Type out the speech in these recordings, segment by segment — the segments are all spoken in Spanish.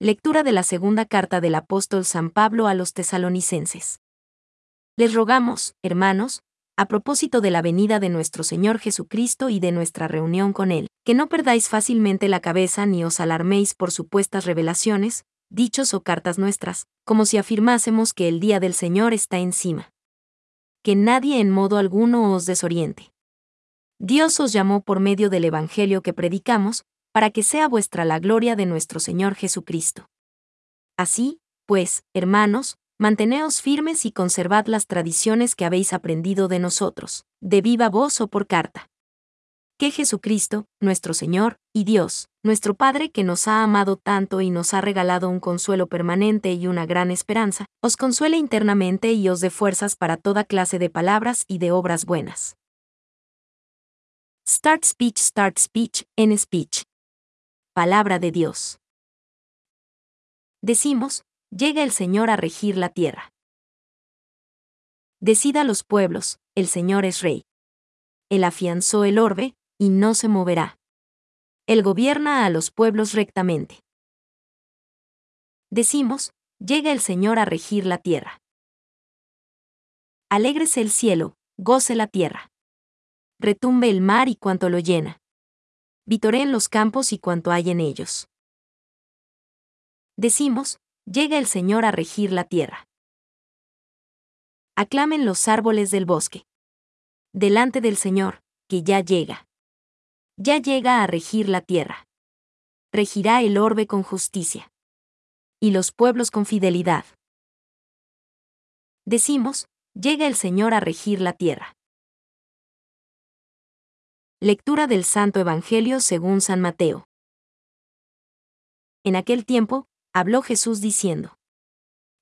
Lectura de la segunda carta del apóstol San Pablo a los tesalonicenses. Les rogamos, hermanos, a propósito de la venida de nuestro Señor Jesucristo y de nuestra reunión con Él, que no perdáis fácilmente la cabeza ni os alarméis por supuestas revelaciones, dichos o cartas nuestras, como si afirmásemos que el día del Señor está encima. Que nadie en modo alguno os desoriente. Dios os llamó por medio del Evangelio que predicamos, para que sea vuestra la gloria de nuestro Señor Jesucristo. Así, pues, hermanos, manteneos firmes y conservad las tradiciones que habéis aprendido de nosotros, de viva voz o por carta. Que Jesucristo, nuestro Señor, y Dios, nuestro Padre que nos ha amado tanto y nos ha regalado un consuelo permanente y una gran esperanza, os consuele internamente y os dé fuerzas para toda clase de palabras y de obras buenas. Start Speech Start Speech en Speech palabra de Dios. Decimos, llega el Señor a regir la tierra. Decida los pueblos, el Señor es rey. Él afianzó el orbe, y no se moverá. Él gobierna a los pueblos rectamente. Decimos, llega el Señor a regir la tierra. Alégrese el cielo, goce la tierra. Retumbe el mar y cuanto lo llena en los campos y cuanto hay en ellos. Decimos, llega el Señor a regir la tierra. Aclamen los árboles del bosque. Delante del Señor, que ya llega. Ya llega a regir la tierra. Regirá el orbe con justicia. Y los pueblos con fidelidad. Decimos, llega el Señor a regir la tierra. Lectura del Santo Evangelio según San Mateo. En aquel tiempo, habló Jesús diciendo,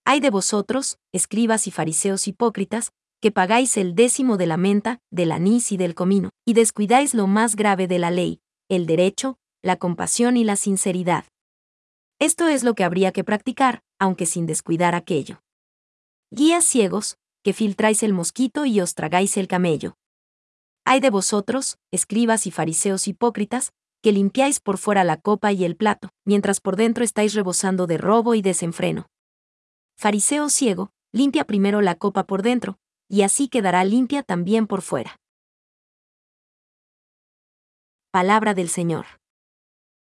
Hay de vosotros, escribas y fariseos hipócritas, que pagáis el décimo de la menta, del anís y del comino, y descuidáis lo más grave de la ley, el derecho, la compasión y la sinceridad. Esto es lo que habría que practicar, aunque sin descuidar aquello. Guías ciegos, que filtráis el mosquito y os tragáis el camello. Hay de vosotros, escribas y fariseos hipócritas, que limpiáis por fuera la copa y el plato, mientras por dentro estáis rebosando de robo y desenfreno. Fariseo ciego, limpia primero la copa por dentro, y así quedará limpia también por fuera. Palabra del Señor.